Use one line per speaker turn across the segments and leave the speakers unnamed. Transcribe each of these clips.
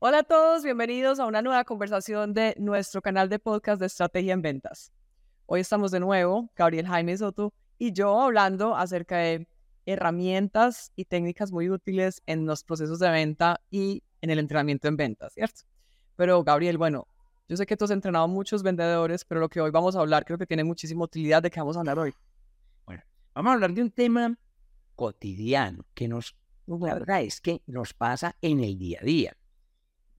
Hola a todos, bienvenidos a una nueva conversación de nuestro canal de podcast de Estrategia en Ventas. Hoy estamos de nuevo, Gabriel Jaime Soto y yo hablando acerca de herramientas y técnicas muy útiles en los procesos de venta y en el entrenamiento en ventas, ¿cierto? Pero Gabriel, bueno, yo sé que tú has entrenado muchos vendedores, pero lo que hoy vamos a hablar creo que tiene muchísima utilidad de qué vamos a hablar hoy.
Bueno, vamos a hablar de un tema cotidiano que nos, la verdad es que nos pasa en el día a día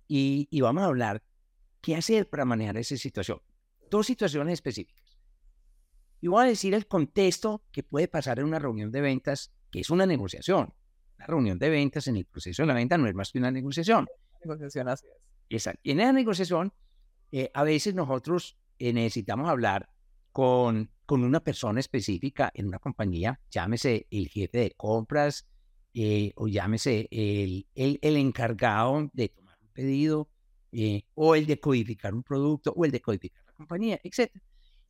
y, vamos a hablar qué hacer para manejar esa situación. Dos situaciones específicas. Y voy a decir el contexto que puede pasar en una reunión de ventas, que es una negociación. La reunión de ventas en el proceso de la venta no es más que una negociación.
Negociación, así
es. Y en esa negociación, eh, a veces nosotros eh, necesitamos hablar con, con una persona específica en una compañía, llámese el jefe de compras eh, o llámese el, el, el encargado de tomar pedido, eh, o el de codificar un producto, o el de codificar la compañía, etc.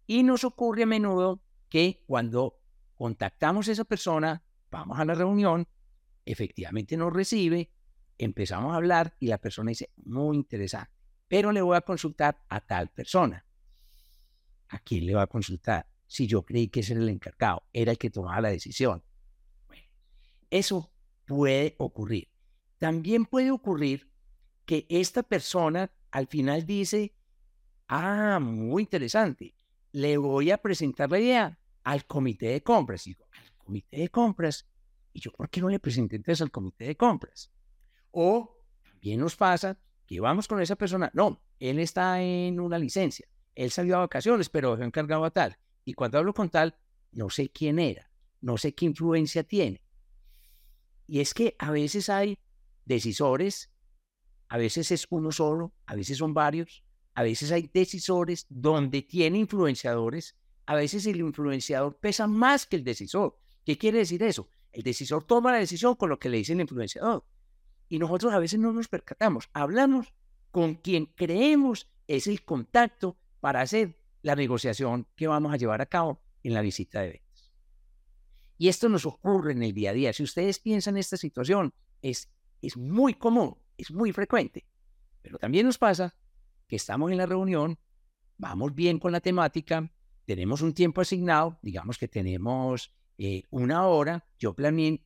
Y nos ocurre a menudo que cuando contactamos a esa persona, vamos a la reunión, efectivamente nos recibe, empezamos a hablar y la persona dice, muy interesante, pero le voy a consultar a tal persona. ¿A quién le va a consultar? Si yo creí que ese era el encargado, era el que tomaba la decisión. Eso puede ocurrir. También puede ocurrir que esta persona al final dice, ah, muy interesante, le voy a presentar la idea al comité de compras. Y digo, al comité de compras. Y yo, ¿por qué no le presenté entonces al comité de compras? O también nos pasa que vamos con esa persona, no, él está en una licencia, él salió a vacaciones, pero encargado a tal. Y cuando hablo con tal, no sé quién era, no sé qué influencia tiene. Y es que a veces hay decisores a veces es uno solo, a veces son varios, a veces hay decisores donde tiene influenciadores, a veces el influenciador pesa más que el decisor. ¿Qué quiere decir eso? El decisor toma la decisión con lo que le dice el influenciador. Y nosotros a veces no nos percatamos, hablamos con quien creemos es el contacto para hacer la negociación que vamos a llevar a cabo en la visita de ventas. Y esto nos ocurre en el día a día. Si ustedes piensan en esta situación, es, es muy común es muy frecuente. Pero también nos pasa que estamos en la reunión, vamos bien con la temática, tenemos un tiempo asignado, digamos que tenemos eh, una hora, yo planeé,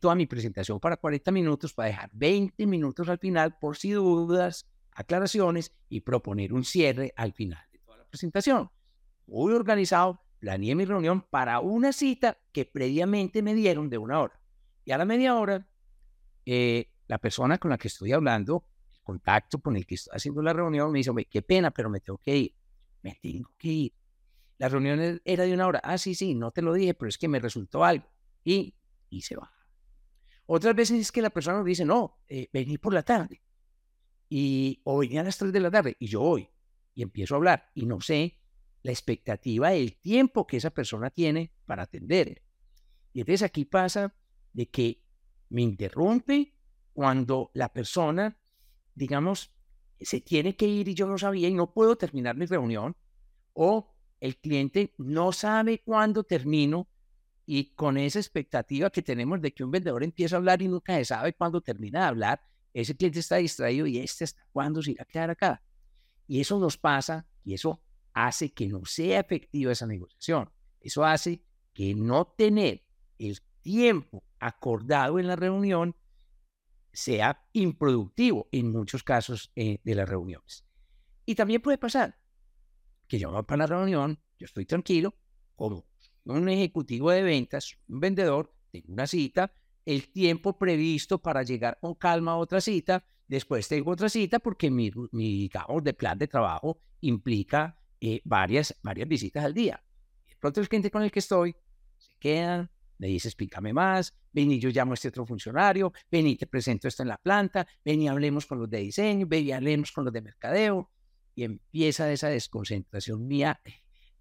toda mi presentación para 40 minutos para dejar 20 minutos al final por si dudas, aclaraciones y proponer un cierre al final de toda la presentación. Muy organizado, planeé mi reunión para una cita que previamente me dieron de una hora. Y a la media hora eh, la persona con la que estoy hablando, el contacto con el que estoy haciendo la reunión, me dice, qué pena, pero me tengo que ir. Me tengo que ir. La reunión e, era de una hora. Ah, sí, sí, no te lo dije, pero es que me resultó algo. Y, y se va. Otras veces es que la persona nos dice, no, eh, vení por la tarde. Y, o vení a las 3 de la tarde. Y yo voy. Y empiezo a hablar. Y no sé la expectativa, el tiempo que esa persona tiene para atender. Y entonces aquí pasa de que me interrumpe cuando la persona, digamos, se tiene que ir y yo no sabía y no puedo terminar mi reunión, o el cliente no sabe cuándo termino y con esa expectativa que tenemos de que un vendedor empieza a hablar y nunca se sabe cuándo termina de hablar, ese cliente está distraído y este está cuándo se irá a quedar acá. Y eso nos pasa y eso hace que no sea efectiva esa negociación. Eso hace que no tener el tiempo acordado en la reunión sea improductivo en muchos casos eh, de las reuniones. Y también puede pasar que yo voy para la reunión, yo estoy tranquilo, como un ejecutivo de ventas, un vendedor, tengo una cita, el tiempo previsto para llegar con calma a otra cita, después tengo otra cita porque mi, mi digamos, de plan de trabajo implica eh, varias, varias visitas al día. Pronto el cliente con el que estoy se queda, me dice, explícame más, ven y yo llamo a este otro funcionario, ven y te presento esto en la planta, ven y hablemos con los de diseño, ven y hablemos con los de mercadeo. Y empieza esa desconcentración mía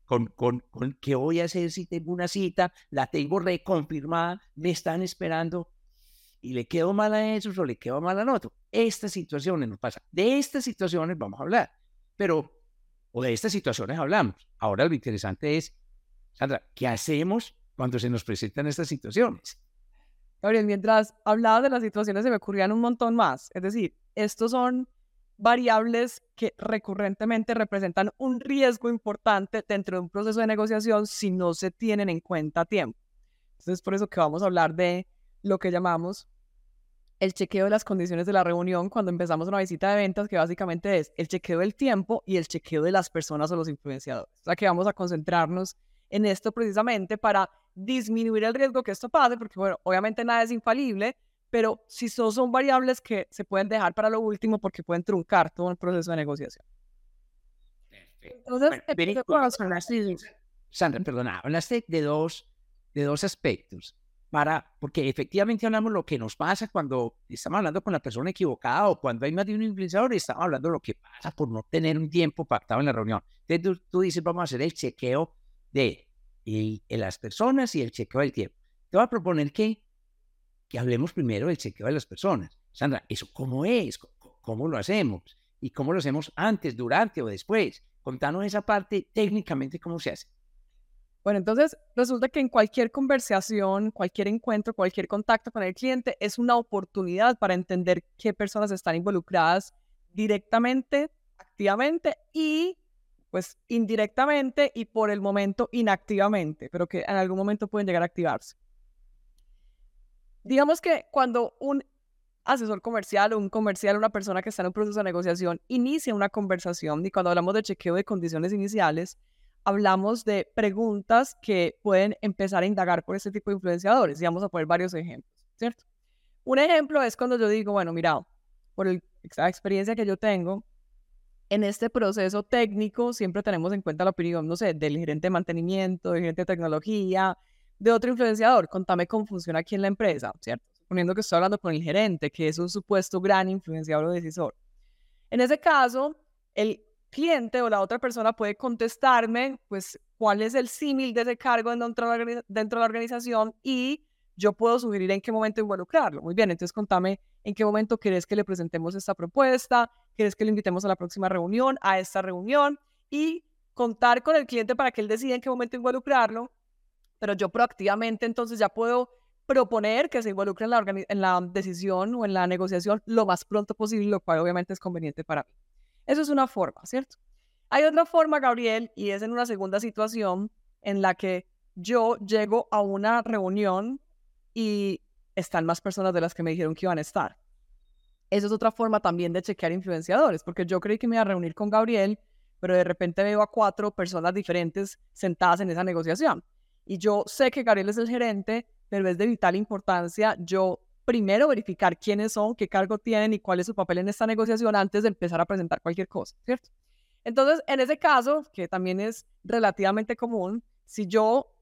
con, con, con qué voy a hacer si tengo una cita, la tengo reconfirmada, me están esperando y le quedo mal a eso o le quedo mal al otro. Estas situaciones nos pasa. De estas situaciones vamos a hablar, pero, o de estas situaciones hablamos. Ahora lo interesante es, Sandra, ¿qué hacemos cuando se nos presentan estas situaciones.
Gabriel, mientras hablaba de las situaciones se me ocurrían un montón más. Es decir, estos son variables que recurrentemente representan un riesgo importante dentro de un proceso de negociación si no se tienen en cuenta a tiempo. Entonces, por eso que vamos a hablar de lo que llamamos el chequeo de las condiciones de la reunión cuando empezamos una visita de ventas, que básicamente es el chequeo del tiempo y el chequeo de las personas o los influenciadores. O sea, que vamos a concentrarnos en esto precisamente para disminuir el riesgo que esto pase, porque, bueno, obviamente nada es infalible, pero si son, son variables que se pueden dejar para lo último porque pueden truncar todo el proceso de negociación.
Entonces, Sandra, perdona, hablaste de dos, de dos aspectos para, porque efectivamente hablamos lo que nos pasa cuando estamos hablando con la persona equivocada o cuando hay más de un influenciador y estamos hablando de lo que pasa por no tener un tiempo pactado en la reunión. Entonces tú, dices, vamos a hacer el chequeo de, las personas y el chequeo del tiempo. Te voy a proponer que, que hablemos primero del chequeo de las personas. Sandra, ¿eso cómo es? ¿Cómo lo hacemos? ¿Y cómo lo hacemos antes, durante o después? Contanos esa parte técnicamente cómo se hace.
Bueno, entonces resulta que en cualquier conversación, cualquier encuentro, cualquier contacto con el cliente es una oportunidad para entender qué personas están involucradas directamente, activamente y pues indirectamente y por el momento inactivamente, pero que en algún momento pueden llegar a activarse. Digamos que cuando un asesor comercial o un comercial, una persona que está en un proceso de negociación, inicia una conversación y cuando hablamos de chequeo de condiciones iniciales, hablamos de preguntas que pueden empezar a indagar por este tipo de influenciadores y vamos a poner varios ejemplos, ¿cierto? Un ejemplo es cuando yo digo, bueno, mira, por la experiencia que yo tengo, en este proceso técnico siempre tenemos en cuenta la opinión, no sé, del gerente de mantenimiento, del gerente de tecnología, de otro influenciador. Contame cómo funciona aquí en la empresa, ¿cierto? Suponiendo que estoy hablando con el gerente, que es un supuesto gran influenciador o decisor. En ese caso, el cliente o la otra persona puede contestarme, pues, cuál es el símil de ese cargo dentro de, la, organización y yo puedo sugerir en qué momento involucrarlo. Muy bien, entonces contame en qué momento quieres que le presentemos esta propuesta, quieres que le invitemos a la próxima reunión, a esta reunión y contar con el cliente para que él decida en qué momento involucrarlo, pero yo proactivamente entonces ya puedo proponer que se involucre en la, en la decisión o en la negociación lo más pronto posible, lo cual obviamente es conveniente para mí. Eso es una forma, ¿cierto? Hay otra forma, Gabriel, y es en una segunda situación en la que yo llego a una reunión y están más personas de las que me dijeron que iban a estar. Esa es otra forma también de chequear influenciadores, porque yo creí que me iba a reunir con Gabriel, pero de repente veo a cuatro personas diferentes sentadas en esa negociación. Y yo sé que Gabriel es el gerente, pero es de vital importancia yo primero verificar quiénes son, qué cargo tienen y cuál es su papel en esta negociación antes de empezar a presentar cualquier cosa, ¿cierto? Entonces, en ese caso, que también es relativamente común, si yo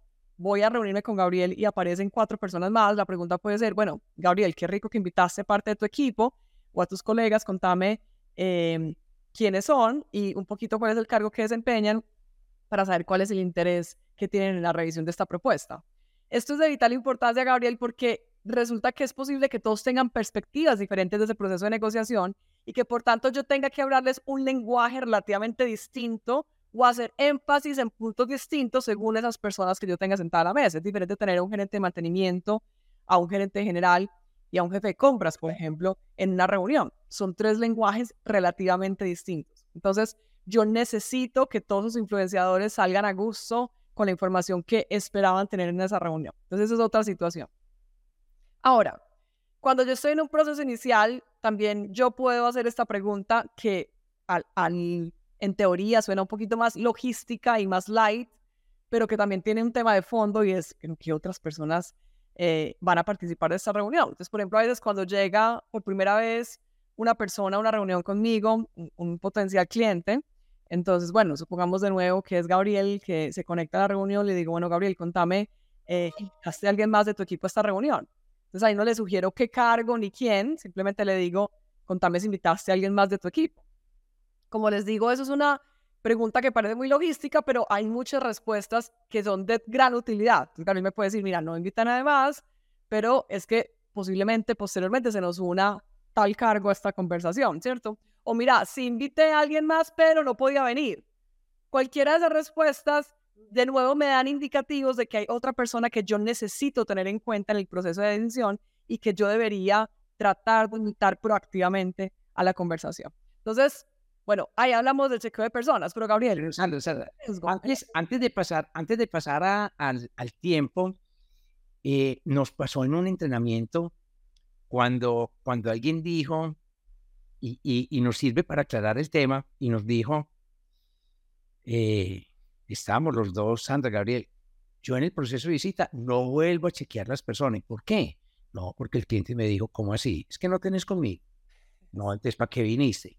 voy a reunirme con Gabriel y aparecen cuatro personas más, la pregunta puede ser, bueno, Gabriel, qué rico que invitaste parte de tu equipo o a tus colegas, contame em, quiénes son y un poquito cuál es el cargo que desempeñan para saber cuál es el interés que tienen en la revisión de esta propuesta. Esto es de vital importancia, Gabriel, porque resulta que es posible que todos tengan perspectivas diferentes de ese proceso de negociación y que por tanto yo tenga que hablarles un lenguaje relativamente distinto o hacer énfasis en puntos distintos según esas personas que yo tenga sentada a la mesa. Es diferente tener un gerente de mantenimiento, a un gerente general y a un jefe de compras, por ejemplo, en una reunión. Son tres lenguajes relativamente distintos. Entonces, yo necesito que todos los influenciadores salgan a gusto con la información que esperaban tener en esa reunión. Entonces, esa es otra situación. Ahora, cuando yo estoy en un proceso inicial, también yo puedo hacer esta pregunta que al, en teoría suena un poquito más logística y más light, pero que también tiene un tema de fondo y es que otras personas eh, van a participar de esta reunión. Entonces, por ejemplo, a veces cuando llega por primera vez una persona a una reunión conmigo, un, potencial cliente, entonces, bueno, supongamos de nuevo que es Gabriel que se conecta a la reunión, le digo, bueno, Gabriel, contame, eh, ¿haste alguien más de tu equipo a esta reunión? Entonces ahí no le sugiero qué cargo ni quién, simplemente le digo, contame si invitaste a alguien más de tu equipo. Como les digo, eso es una pregunta que parece muy logística, pero hay muchas respuestas que son de gran utilidad. Entonces Gabriel me puede decir, mira, no invita a nadie más, pero es que posiblemente posteriormente se nos una tal cargo a esta conversación, ¿cierto? O mira, sí invité a alguien más, pero no podía venir. Cualquiera de esas respuestas de nuevo me dan indicativos de que hay otra persona que yo necesito tener en cuenta en el proceso de decisión y que yo debería tratar de invitar proactivamente a la conversación. Entonces, bueno, ahí hablamos del chequeo de personas, pero Gabriel.
antes, antes, de pasar, antes de pasar al, al, tiempo, eh, nos pasó en un entrenamiento cuando, cuando alguien dijo, y, y, nos sirve para aclarar el tema, y nos dijo, eh, estábamos los dos, Sandra, Gabriel, yo en el proceso de visita no vuelvo a chequear las personas. ¿Por qué? No, porque el cliente me dijo, ¿cómo así? Es que no tenés conmigo. No, entonces, ¿para qué viniste?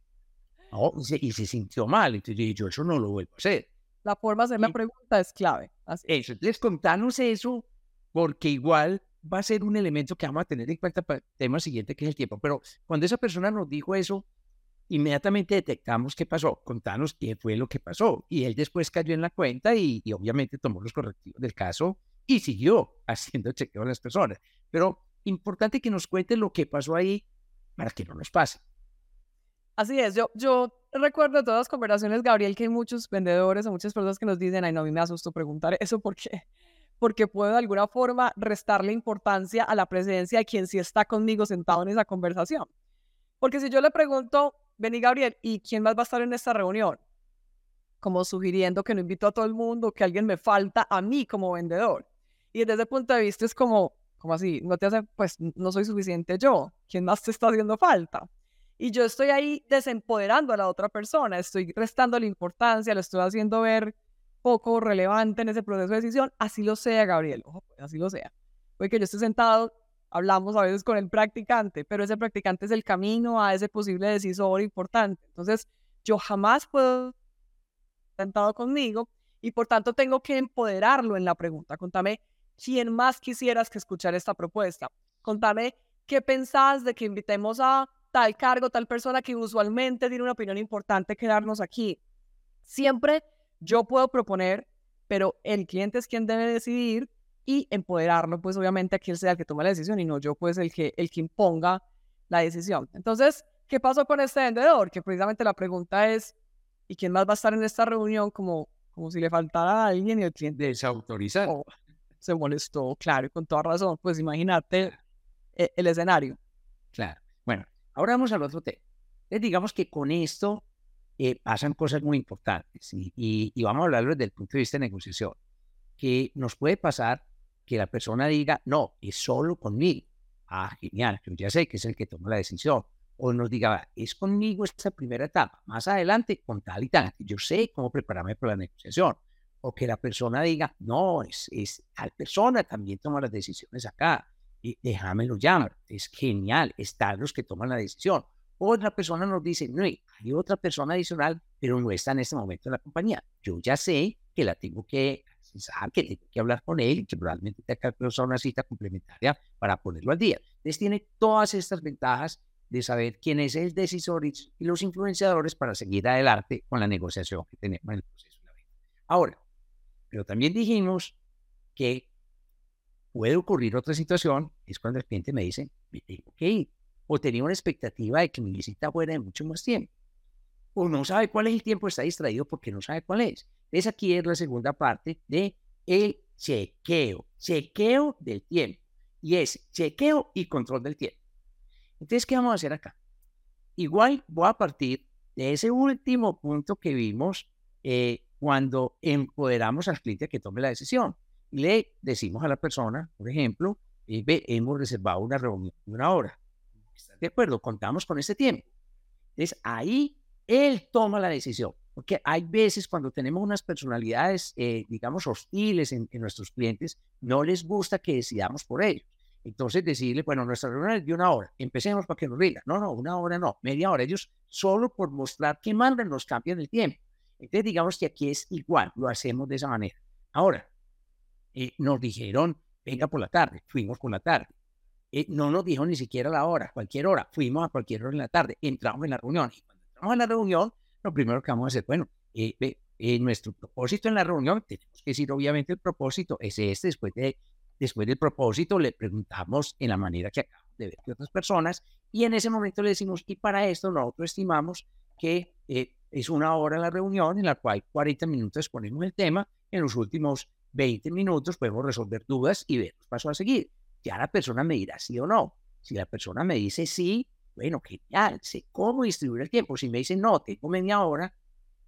No, y se, sintió mal. Entonces dije, yo eso no lo vuelvo a hacer.
La forma de hacer la pregunta es clave.
Así. Eso, entonces contanos eso, porque igual va a ser un elemento que vamos a tener en cuenta para el tema siguiente, que es el tiempo. Pero cuando esa persona nos dijo eso, inmediatamente detectamos qué pasó, contanos qué fue lo que pasó. Y él después cayó en la cuenta y, obviamente tomó los correctivos del caso y siguió haciendo chequeo a las personas. Pero importante que nos cuente lo que pasó ahí para que no nos pase.
Así es, yo, yo recuerdo todas las conversaciones, Gabriel, que hay muchos vendedores o muchas personas que nos dicen, ay, no, a mí me asusto preguntar eso porque porque puedo de alguna forma restarle importancia a la presencia de quien sí está conmigo sentado en esa conversación. Porque si yo le pregunto, vení Gabriel, ¿y quién más va a estar en esta reunión? Como sugiriendo que no invito a todo el mundo, que alguien me falta a mí como vendedor. Y desde ese punto de vista es como, como así, no te hace, pues no soy suficiente yo, ¿quién más te está haciendo falta? Y yo estoy ahí desempoderando a la otra persona, estoy restando la importancia, lo estoy haciendo ver poco relevante en ese proceso de decisión, así lo sea, Gabriel, ojo, pues, así lo sea. Porque yo estoy sentado hablamos a veces con el practicante, pero ese practicante es el camino a ese posible decisor importante. Entonces, yo jamás puedo sentado conmigo y por tanto tengo que empoderarlo en la pregunta. Contame quién más quisieras que escuchar esta propuesta. Contame qué pensás de que invitemos a tal cargo, tal persona que usualmente tiene una opinión importante quedarnos aquí. Siempre yo puedo proponer, pero el cliente es quien debe decidir y empoderarlo, pues obviamente a que él sea el que tome la decisión y no yo, pues el que, el que imponga la decisión. Entonces, ¿qué pasó con este vendedor? Que precisamente la pregunta es, ¿y quién más va a estar en esta reunión? Como, como si le faltara a alguien y el cliente...
Desautorizar.
Oh, se molestó, claro, y con toda razón. Pues imagínate e, el, escenario.
Claro. Bueno, ahora vamos al otro tema. digamos que con esto eh, pasan cosas muy importantes y, vamos a hablarlo desde el punto de vista de negociación, que nos puede pasar que la persona diga, no, es solo conmigo. Ah, genial, yo ya sé que es el que toma la decisión. O nos diga, es conmigo esta primera etapa, más adelante con tal y tal. Yo sé cómo prepararme para la negociación. O que la persona diga, no, es, es tal persona también toma las decisiones acá. Y déjamelo llamar. Es genial, están los que toman la decisión. Otra persona nos dice, no, hay otra persona adicional, pero no está en este momento en la compañía. Yo ya sé que la tengo que que tiene que hablar con él y que probablemente tenga que usar una cita complementaria para ponerlo al día. Entonces tiene todas estas ventajas de saber quién es el decisor y los influenciadores para seguir adelante con la negociación que tenemos en el proceso de la venta. Ahora, pero también dijimos que puede ocurrir otra situación, es cuando el cliente me dice, ir, o tenía una expectativa de que mi visita fuera de mucho más tiempo, o no sabe cuál es el tiempo, está distraído porque no sabe cuál es. Es aquí es la segunda parte de el chequeo, chequeo del tiempo. Y es chequeo y control del tiempo. Entonces, ¿qué vamos a hacer acá? Igual voy a partir de ese último punto que vimos eh, cuando empoderamos al cliente que tome la decisión. Le decimos a la persona, por ejemplo, eh, hemos reservado una reunión de una hora. de acuerdo? Contamos con ese tiempo. Entonces, ahí él toma la decisión. Porque hay veces cuando tenemos unas personalidades, eh, digamos, hostiles en, nuestros clientes, no les gusta que decidamos por ellos. Entonces decirle, bueno, nuestra reunión es de una hora, empecemos para que nos digan, no, no, una hora no, media hora. Ellos solo por mostrar que mandan nos cambian el tiempo. Entonces digamos que aquí es igual, lo hacemos de esa manera. Ahora, eh, nos dijeron, venga por la tarde, fuimos por la tarde. Eh, no nos dijo ni siquiera la hora, cualquier hora, fuimos a cualquier hora en la tarde, entramos en la reunión. Y cuando entramos en la reunión, lo primero que vamos a hacer, bueno, eh, eh, nuestro propósito en la reunión, tenemos que decir obviamente el propósito es este, después, de, después del propósito le preguntamos en la manera que acabamos de ver de otras personas y en ese momento le decimos, y para esto nosotros estimamos que eh, es una hora la reunión en la cual 40 minutos ponemos el tema, en los últimos 20 minutos podemos resolver dudas y ver los pasos a seguir. Ya la persona me dirá sí o no. Si la persona me dice sí, bueno, genial, sé cómo distribuir el tiempo. Si me dicen, no, tengo media hora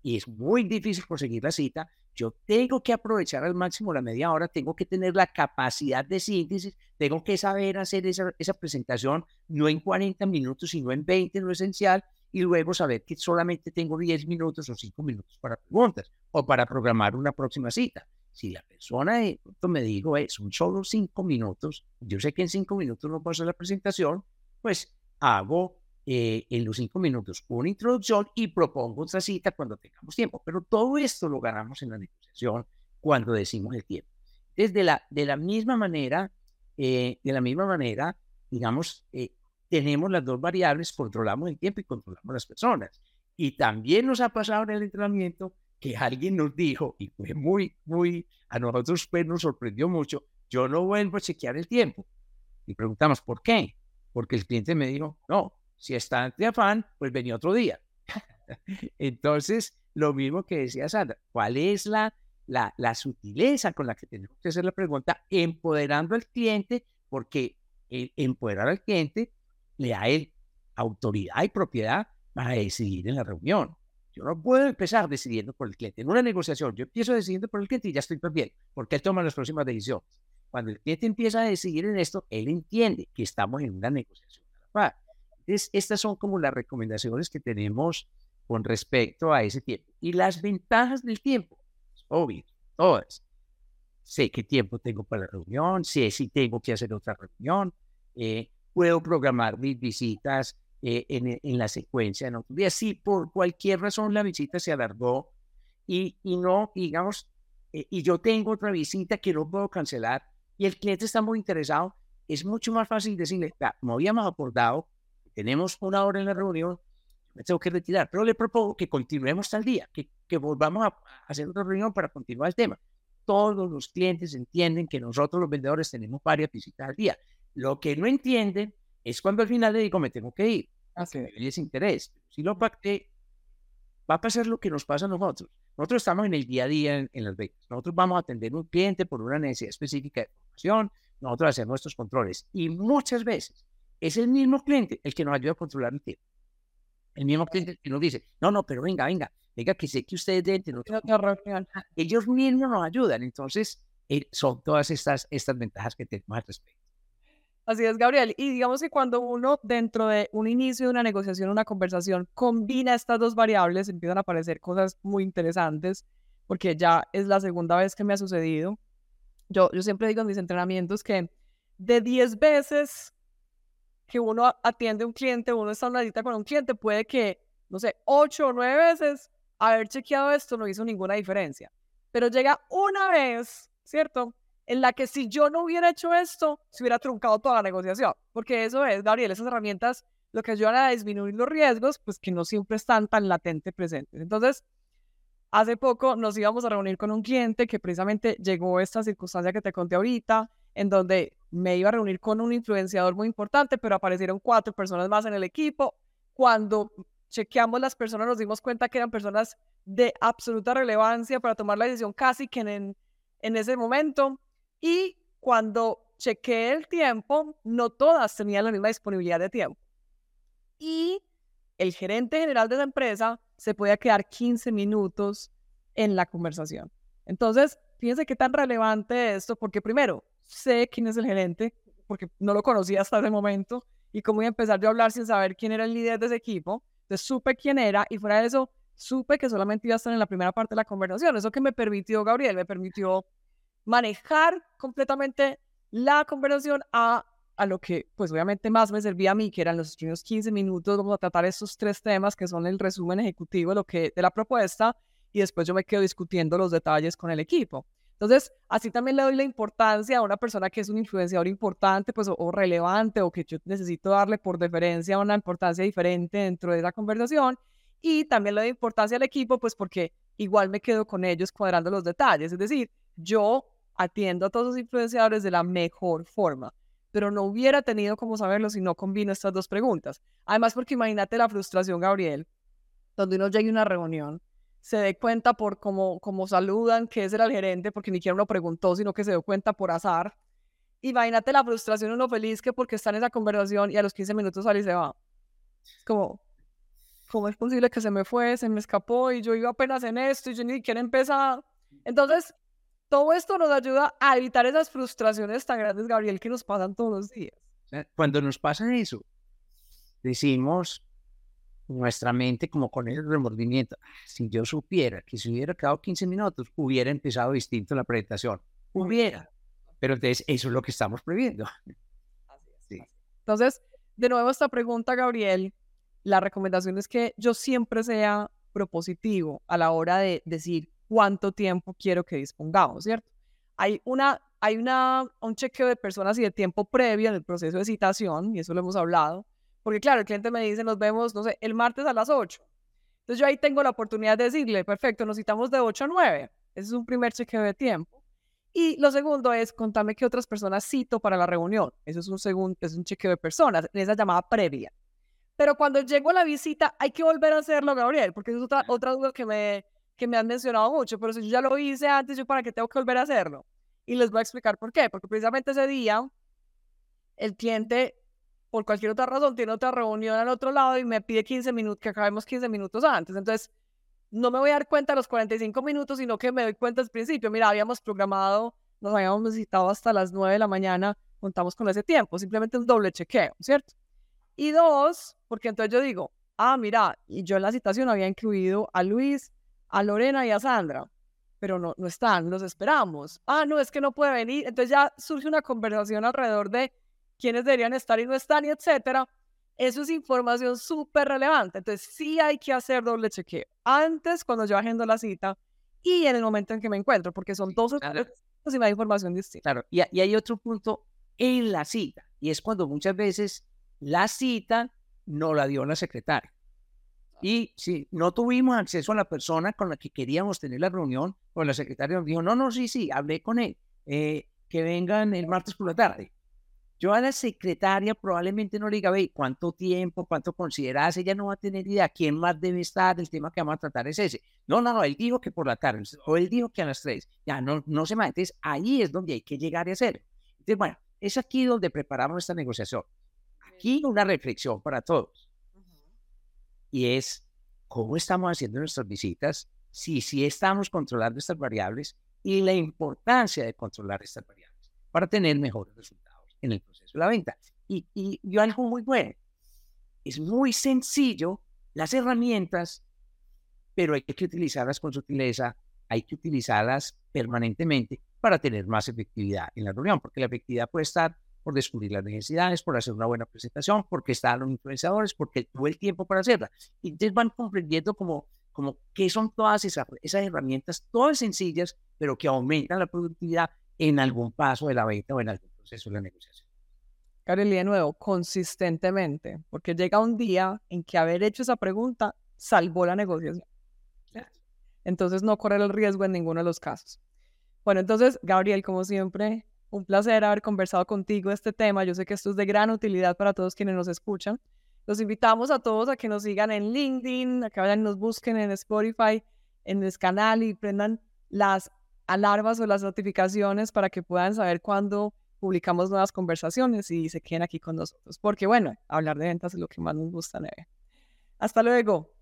y es muy difícil conseguir la cita, yo tengo que aprovechar al máximo la media hora, tengo que tener la capacidad de síntesis, tengo que saber hacer esa, esa presentación no en 40 minutos, sino en 20, lo esencial, y luego saber que solamente tengo 10 minutos o 5 minutos para preguntas o para programar una próxima cita. Si la persona de me dijo, eh, son solo 5 minutos, yo sé que en 5 minutos no puedo hacer la presentación, pues hago eh, en los cinco minutos una introducción y propongo otra cita cuando tengamos tiempo. Pero todo esto lo ganamos en la negociación cuando decimos el tiempo. Desde la, de la misma manera, eh, de la misma manera, digamos, eh, tenemos las dos variables, controlamos el tiempo y controlamos las personas. Y también nos ha pasado en el entrenamiento que alguien nos dijo, y fue muy, muy, a nosotros pues nos sorprendió mucho, yo no vuelvo a chequear el tiempo. Y preguntamos, ¿por qué? Porque el cliente me dijo, no, si está de afán, pues venía otro día. Entonces, lo mismo que decía Sandra, ¿cuál es la, la, la, sutileza con la que tenemos que hacer la pregunta? Empoderando al cliente, porque el empoderar al cliente le da él autoridad y propiedad para decidir en la reunión. Yo no puedo empezar decidiendo por el cliente. En una negociación, yo empiezo decidiendo por el cliente y ya estoy bien, porque él toma las próximas decisiones. Cuando el cliente empieza a decidir en esto, él entiende que estamos en una negociación estas son como las recomendaciones que tenemos con respecto a ese tiempo. Y las ventajas del tiempo, obvio, todas. Sé qué tiempo tengo para la reunión, sé si tengo que hacer otra reunión, eh, puedo programar mis visitas eh, en, en, la secuencia en otro día. Si por cualquier razón la visita se alargó y, y no, digamos, eh, y yo tengo otra visita que no puedo cancelar y el cliente está muy interesado, es mucho más fácil decirle, como habíamos acordado, tenemos una hora en la reunión, me tengo que retirar, pero le propongo que continuemos tal día, que, que volvamos a hacer otra reunión para continuar el tema. Todos los clientes entienden que nosotros los vendedores tenemos varias visitas al día. Lo que no entienden es cuando al final le digo, me tengo que ir. Así es interés. Si lo pacté, va a pasar lo que nos pasa a nosotros. Nosotros estamos en el día a día en, en las ventas. Nosotros vamos a atender un cliente por una necesidad específica de formación. Nosotros hacemos nuestros controles. Y muchas veces es el mismo cliente el que nos ayuda a controlar el tiempo. El mismo cliente que nos dice, no, no, pero venga, venga, venga, que sé que ustedes deben Ellos mismos nos ayudan. Entonces, eh, son todas estas, estas ventajas que tenemos al respecto.
Así es, Gabriel. Y digamos que cuando uno dentro de un inicio de una negociación, una conversación, combina estas dos variables, empiezan a aparecer cosas muy interesantes, porque ya es la segunda vez que me ha sucedido. Yo, yo siempre digo en mis entrenamientos que de 10 veces que uno atiende a un cliente, uno está en una cita con un cliente, puede que, no sé, ocho o nueve veces haber chequeado esto no hizo ninguna diferencia. Pero llega una vez, ¿cierto? En la que si yo no hubiera hecho esto, se hubiera truncado toda la negociación. Porque eso es, Gabriel, esas herramientas lo que ayudan a disminuir los riesgos, pues que no siempre están tan latente presentes. Entonces, hace poco nos íbamos a reunir con un cliente que precisamente llegó esta circunstancia que te conté ahorita, en donde me iba a reunir con un influenciador muy importante, pero aparecieron cuatro personas más en el equipo. Cuando chequeamos las personas nos dimos cuenta que eran personas de absoluta relevancia para tomar la decisión casi que en, en ese momento. Y cuando chequeé el tiempo, no todas tenían la misma disponibilidad de tiempo. Y el gerente general de la empresa se podía quedar 15 minutos en la conversación. Entonces, fíjense qué tan relevante esto, porque primero, sé quién es el gerente, porque no lo conocía hasta ese momento, y cómo iba a empezar yo a hablar sin saber quién era el líder de ese equipo. Entonces supe quién era y fuera de eso, supe que solamente iba a estar en la primera parte de la conversación. Eso que me permitió, Gabriel, me permitió manejar completamente la conversación a, a lo que, pues obviamente más me servía a mí, que eran los primeros 15 minutos, vamos a tratar estos tres temas que son el resumen ejecutivo de, lo que, de la propuesta y después yo me quedo discutiendo los detalles con el equipo. Entonces, así también le doy la importancia a una persona que es un influenciador importante, pues, o, relevante, o que yo necesito darle por deferencia una importancia diferente dentro de esa conversación. Y también le doy importancia al equipo, pues, porque igual me quedo con ellos cuadrando los detalles. Es decir, yo atiendo a todos los influenciadores de la mejor forma, pero no hubiera tenido cómo saberlo si no combino estas dos preguntas. Además, porque imagínate la frustración, Gabriel, donde uno llega a una reunión se dé cuenta por cómo, cómo saludan que ese era el gerente, porque ni siquiera uno preguntó, sino que se dio cuenta por azar. Imagínate la frustración uno feliz que porque está en esa conversación y a los 15 minutos sale y se va. Es como, ¿cómo es posible que se me fue, se me escapó y yo iba apenas en esto y yo ni siquiera empezaba? Entonces, todo esto nos ayuda a evitar esas frustraciones tan grandes, Gabriel, que nos pasan todos los días.
Cuando nos pasa eso, decimos nuestra mente como con el remordimiento, si yo supiera que si hubiera quedado 15 minutos, hubiera empezado distinto la presentación. Hubiera. Pero entonces eso es lo que estamos previendo.
Entonces, de nuevo esta pregunta, Gabriel, la recomendación es que yo siempre sea propositivo a la hora de decir cuánto tiempo quiero que dispongamos, ¿cierto? Hay una hay una, un chequeo de personas y de tiempo previo en el proceso de citación, y eso lo hemos hablado, porque claro, el cliente me dice, nos vemos, no sé, el martes a las 8. Entonces yo ahí tengo la oportunidad de decirle, perfecto, nos citamos de 8 a 9. Ese es un primer chequeo de tiempo. Y lo segundo es, contame qué otras personas cito para la reunión. Eso es un segundo, es un chequeo de personas, en esa llamada previa. Pero cuando llego a la visita, hay que volver a hacerlo, Gabriel, porque es otra, otra duda que me, que me han mencionado mucho. Pero si yo ya lo hice antes, ¿yo para qué tengo que volver a hacerlo? Y les voy a explicar por qué. Porque precisamente ese día, el cliente, por cualquier otra razón, tiene otra reunión al otro lado y me pide 15 minutos, que acabemos 15 minutos antes. Entonces, no me voy a dar cuenta a los 45 minutos, sino que me doy cuenta al principio. Mira, habíamos programado, nos habíamos visitado hasta las 9 de la mañana, contamos con ese tiempo. Simplemente un doble chequeo, ¿cierto? Y dos, porque entonces yo digo, ah, mira, y yo en la citación había incluido a Luis, a Lorena y a Sandra pero no, no están, los esperamos. Ah, no, es que no puede venir. Entonces ya surge una conversación alrededor de quiénes deberían estar y no están y etcétera. Eso es información súper relevante. Entonces sí hay que hacer doble chequeo. Antes, cuando yo agendo la cita y en el momento en que me encuentro, porque son dos claro. y me información distinta.
Claro, y, y hay otro punto en la cita, y es cuando muchas veces la cita no la dio la secretaria. Y si no tuvimos acceso a la persona con la que queríamos tener la reunión, pues la secretaria nos dijo, no, no, sí, sí, hablé con él, eh, que vengan el martes por la tarde. Yo a la secretaria probablemente no le diga, ve, ¿cuánto tiempo, cuánto consideras? Ella no va a tener idea quién más debe estar, el tema que vamos a tratar es ese. No, no, no, él dijo que por la tarde, o él dijo que a las tres. Ya, no, no se va. Entonces, ahí es donde hay que llegar y hacer. Entonces, bueno, es aquí donde preparamos esta negociación. Aquí una reflexión para todos y es cómo estamos haciendo nuestras visitas, si, si estamos controlando estas variables y la importancia de controlar estas variables para tener mejores resultados en el proceso de la venta. Y, y, y algo muy bueno, es muy sencillo las herramientas, pero hay que utilizarlas con sutileza, hay que utilizarlas permanentemente para tener más efectividad en la reunión, porque la efectividad puede estar por descubrir las necesidades, por hacer una buena presentación, porque están los influenciadores, porque tuvo el tiempo para hacerla. Y entonces van comprendiendo como, como qué son todas esas, esas herramientas, todas sencillas, pero que aumentan la productividad en algún paso de la venta o en algún proceso de la negociación.
Karel, de nuevo, consistentemente, porque llega un día en que haber hecho esa pregunta salvó la negociación. Entonces, no correr el riesgo en ninguno de los casos. Bueno, entonces, Gabriel, como siempre, un placer haber conversado contigo este tema. Yo sé que esto es de gran utilidad para todos quienes nos escuchan. Los invitamos a todos a que nos sigan en LinkedIn, a que vayan y nos busquen en Spotify, en el canal y prendan las alarmas o las notificaciones para que puedan saber cuándo publicamos nuevas conversaciones y se queden aquí con nosotros. Porque bueno, hablar de ventas es lo que más nos gusta. Hasta luego.